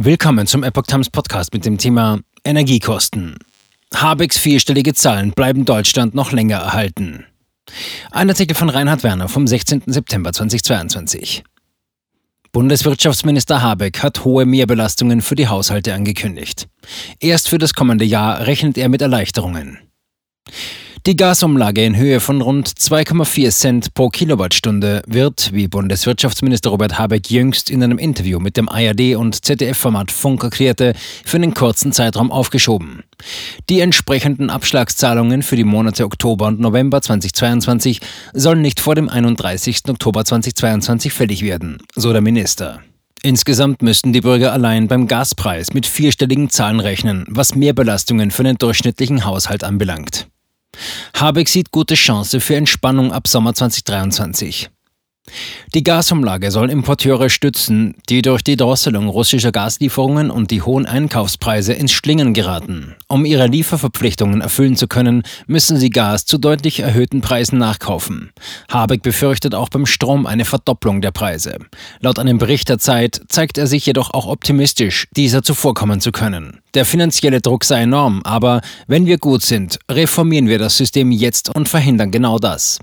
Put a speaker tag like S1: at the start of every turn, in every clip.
S1: Willkommen zum Epoch Times Podcast mit dem Thema Energiekosten. Habecks vierstellige Zahlen bleiben Deutschland noch länger erhalten. Ein Artikel von Reinhard Werner vom 16. September 2022. Bundeswirtschaftsminister Habeck hat hohe Mehrbelastungen für die Haushalte angekündigt. Erst für das kommende Jahr rechnet er mit Erleichterungen. Die Gasumlage in Höhe von rund 2,4 Cent pro Kilowattstunde wird, wie Bundeswirtschaftsminister Robert Habeck jüngst in einem Interview mit dem ARD- und ZDF-Format Funk erklärte, für einen kurzen Zeitraum aufgeschoben. Die entsprechenden Abschlagszahlungen für die Monate Oktober und November 2022 sollen nicht vor dem 31. Oktober 2022 fällig werden, so der Minister. Insgesamt müssten die Bürger allein beim Gaspreis mit vierstelligen Zahlen rechnen, was Mehrbelastungen für den durchschnittlichen Haushalt anbelangt. Habeck sieht gute Chance für Entspannung ab Sommer 2023. Die Gasumlage soll Importeure stützen, die durch die Drosselung russischer Gaslieferungen und die hohen Einkaufspreise ins Schlingen geraten. Um ihre Lieferverpflichtungen erfüllen zu können, müssen sie Gas zu deutlich erhöhten Preisen nachkaufen. Habeck befürchtet auch beim Strom eine Verdopplung der Preise. Laut einem Bericht der Zeit zeigt er sich jedoch auch optimistisch, dieser zuvorkommen zu können. Der finanzielle Druck sei enorm, aber wenn wir gut sind, reformieren wir das System jetzt und verhindern genau das.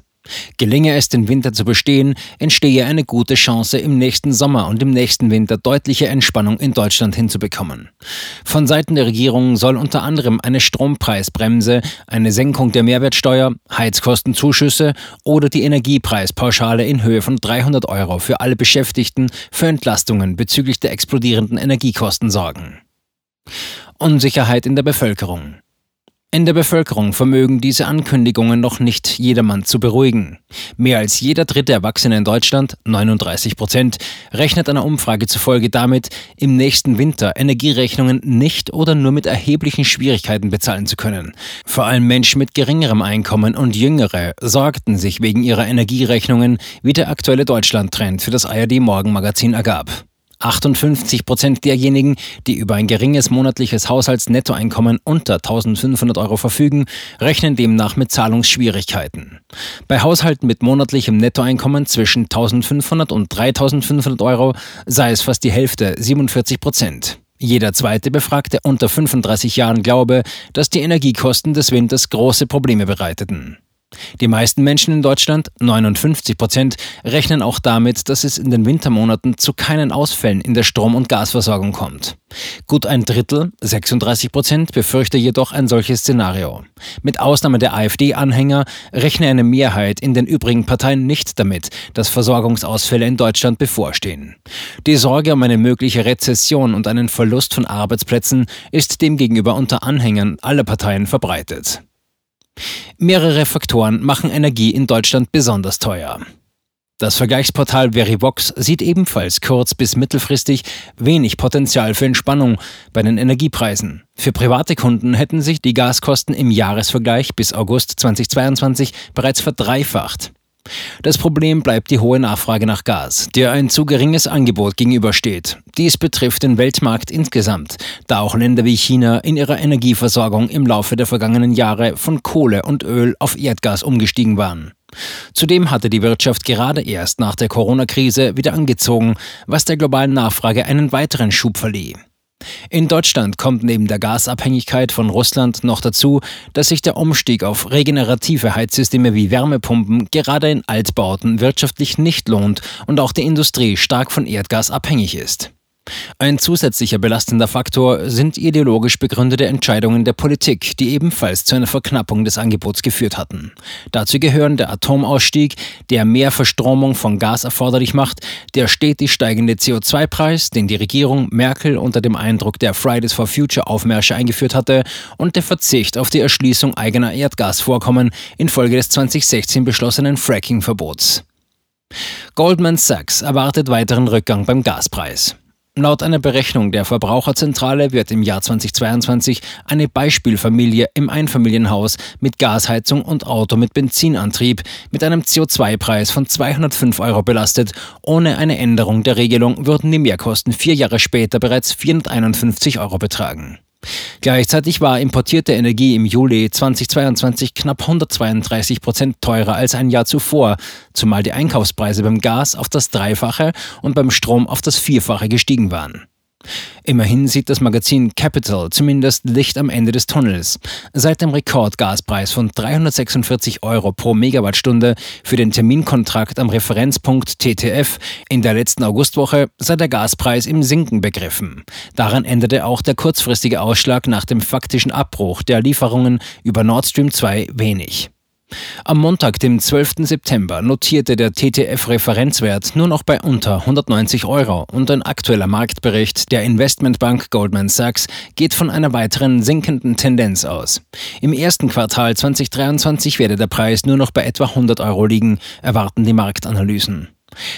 S1: Gelinge es, den Winter zu bestehen, entstehe eine gute Chance, im nächsten Sommer und im nächsten Winter deutliche Entspannung in Deutschland hinzubekommen. Von Seiten der Regierung soll unter anderem eine Strompreisbremse, eine Senkung der Mehrwertsteuer, Heizkostenzuschüsse oder die Energiepreispauschale in Höhe von 300 Euro für alle Beschäftigten für Entlastungen bezüglich der explodierenden Energiekosten sorgen. Unsicherheit in der Bevölkerung. In der Bevölkerung vermögen diese Ankündigungen noch nicht jedermann zu beruhigen. Mehr als jeder dritte Erwachsene in Deutschland, 39 Prozent, rechnet einer Umfrage zufolge damit, im nächsten Winter Energierechnungen nicht oder nur mit erheblichen Schwierigkeiten bezahlen zu können. Vor allem Menschen mit geringerem Einkommen und Jüngere sorgten sich wegen ihrer Energierechnungen, wie der aktuelle Deutschland-Trend für das ARD Morgenmagazin ergab. 58 Prozent derjenigen, die über ein geringes monatliches Haushaltsnettoeinkommen unter 1500 Euro verfügen, rechnen demnach mit Zahlungsschwierigkeiten. Bei Haushalten mit monatlichem Nettoeinkommen zwischen 1500 und 3500 Euro sei es fast die Hälfte, 47 Prozent. Jeder zweite Befragte unter 35 Jahren glaube, dass die Energiekosten des Winters große Probleme bereiteten. Die meisten Menschen in Deutschland, 59 Prozent, rechnen auch damit, dass es in den Wintermonaten zu keinen Ausfällen in der Strom- und Gasversorgung kommt. Gut ein Drittel, 36 Prozent, befürchte jedoch ein solches Szenario. Mit Ausnahme der AfD-Anhänger rechne eine Mehrheit in den übrigen Parteien nicht damit, dass Versorgungsausfälle in Deutschland bevorstehen. Die Sorge um eine mögliche Rezession und einen Verlust von Arbeitsplätzen ist demgegenüber unter Anhängern aller Parteien verbreitet. Mehrere Faktoren machen Energie in Deutschland besonders teuer. Das Vergleichsportal Verivox sieht ebenfalls kurz- bis mittelfristig wenig Potenzial für Entspannung bei den Energiepreisen. Für private Kunden hätten sich die Gaskosten im Jahresvergleich bis August 2022 bereits verdreifacht. Das Problem bleibt die hohe Nachfrage nach Gas, der ein zu geringes Angebot gegenübersteht. Dies betrifft den Weltmarkt insgesamt, da auch Länder wie China in ihrer Energieversorgung im Laufe der vergangenen Jahre von Kohle und Öl auf Erdgas umgestiegen waren. Zudem hatte die Wirtschaft gerade erst nach der Corona-Krise wieder angezogen, was der globalen Nachfrage einen weiteren Schub verlieh. In Deutschland kommt neben der Gasabhängigkeit von Russland noch dazu, dass sich der Umstieg auf regenerative Heizsysteme wie Wärmepumpen gerade in Altbauten wirtschaftlich nicht lohnt und auch die Industrie stark von Erdgas abhängig ist. Ein zusätzlicher belastender Faktor sind ideologisch begründete Entscheidungen der Politik, die ebenfalls zu einer Verknappung des Angebots geführt hatten. Dazu gehören der Atomausstieg, der mehr Verstromung von Gas erforderlich macht, der stetig steigende CO2-Preis, den die Regierung Merkel unter dem Eindruck der Fridays for Future Aufmärsche eingeführt hatte, und der Verzicht auf die Erschließung eigener Erdgasvorkommen infolge des 2016 beschlossenen Fracking-Verbots. Goldman Sachs erwartet weiteren Rückgang beim Gaspreis. Laut einer Berechnung der Verbraucherzentrale wird im Jahr 2022 eine Beispielfamilie im Einfamilienhaus mit Gasheizung und Auto mit Benzinantrieb mit einem CO2-Preis von 205 Euro belastet. Ohne eine Änderung der Regelung würden die Mehrkosten vier Jahre später bereits 451 Euro betragen. Gleichzeitig war importierte Energie im Juli 2022 knapp 132 Prozent teurer als ein Jahr zuvor, zumal die Einkaufspreise beim Gas auf das Dreifache und beim Strom auf das Vierfache gestiegen waren. Immerhin sieht das Magazin Capital zumindest Licht am Ende des Tunnels. Seit dem Rekordgaspreis von 346 Euro pro Megawattstunde für den Terminkontrakt am Referenzpunkt TTF in der letzten Augustwoche sei der Gaspreis im Sinken begriffen. Daran änderte auch der kurzfristige Ausschlag nach dem faktischen Abbruch der Lieferungen über Nord Stream 2 wenig. Am Montag, dem 12. September, notierte der TTF-Referenzwert nur noch bei unter 190 Euro und ein aktueller Marktbericht der Investmentbank Goldman Sachs geht von einer weiteren sinkenden Tendenz aus. Im ersten Quartal 2023 werde der Preis nur noch bei etwa 100 Euro liegen, erwarten die Marktanalysen.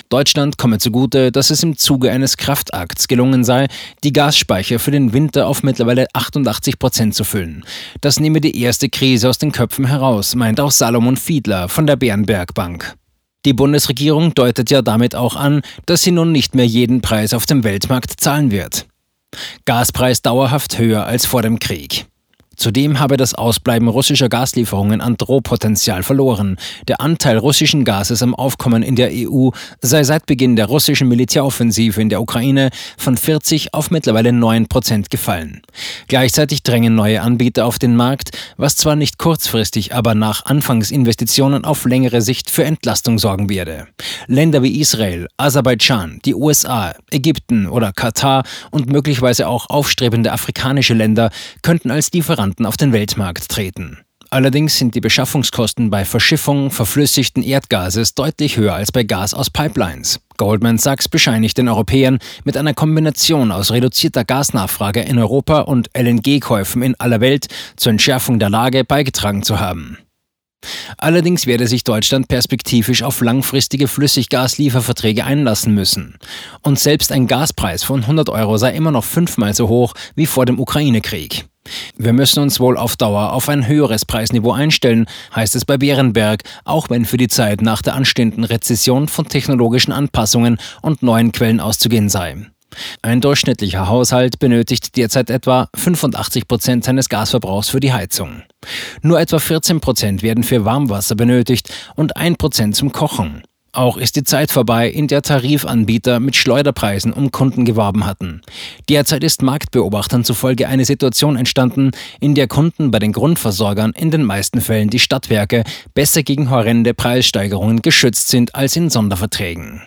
S1: Deutschland komme zugute, dass es im Zuge eines Kraftakts gelungen sei, die Gasspeicher für den Winter auf mittlerweile 88 Prozent zu füllen. Das nehme die erste Krise aus den Köpfen heraus, meint auch Salomon Fiedler von der Bärenberg Bank. Die Bundesregierung deutet ja damit auch an, dass sie nun nicht mehr jeden Preis auf dem Weltmarkt zahlen wird. Gaspreis dauerhaft höher als vor dem Krieg. Zudem habe das Ausbleiben russischer Gaslieferungen an Drohpotenzial verloren. Der Anteil russischen Gases am Aufkommen in der EU sei seit Beginn der russischen Militäroffensive in der Ukraine von 40 auf mittlerweile 9 Prozent gefallen. Gleichzeitig drängen neue Anbieter auf den Markt, was zwar nicht kurzfristig, aber nach Anfangsinvestitionen auf längere Sicht für Entlastung sorgen werde. Länder wie Israel, Aserbaidschan, die USA, Ägypten oder Katar und möglicherweise auch aufstrebende afrikanische Länder könnten als Lieferanten Lieferanten auf den Weltmarkt treten. Allerdings sind die Beschaffungskosten bei Verschiffung verflüssigten Erdgases deutlich höher als bei Gas aus Pipelines. Goldman Sachs bescheinigt den Europäern, mit einer Kombination aus reduzierter Gasnachfrage in Europa und LNG-Käufen in aller Welt zur Entschärfung der Lage beigetragen zu haben. Allerdings werde sich Deutschland perspektivisch auf langfristige Flüssiggaslieferverträge einlassen müssen. Und selbst ein Gaspreis von 100 Euro sei immer noch fünfmal so hoch wie vor dem Ukraine-Krieg. Wir müssen uns wohl auf Dauer auf ein höheres Preisniveau einstellen, heißt es bei Bärenberg, auch wenn für die Zeit nach der anstehenden Rezession von technologischen Anpassungen und neuen Quellen auszugehen sei. Ein durchschnittlicher Haushalt benötigt derzeit etwa 85 Prozent seines Gasverbrauchs für die Heizung. Nur etwa 14 Prozent werden für Warmwasser benötigt und 1 Prozent zum Kochen. Auch ist die Zeit vorbei, in der Tarifanbieter mit Schleuderpreisen um Kunden geworben hatten. Derzeit ist Marktbeobachtern zufolge eine Situation entstanden, in der Kunden bei den Grundversorgern in den meisten Fällen die Stadtwerke besser gegen horrende Preissteigerungen geschützt sind als in Sonderverträgen.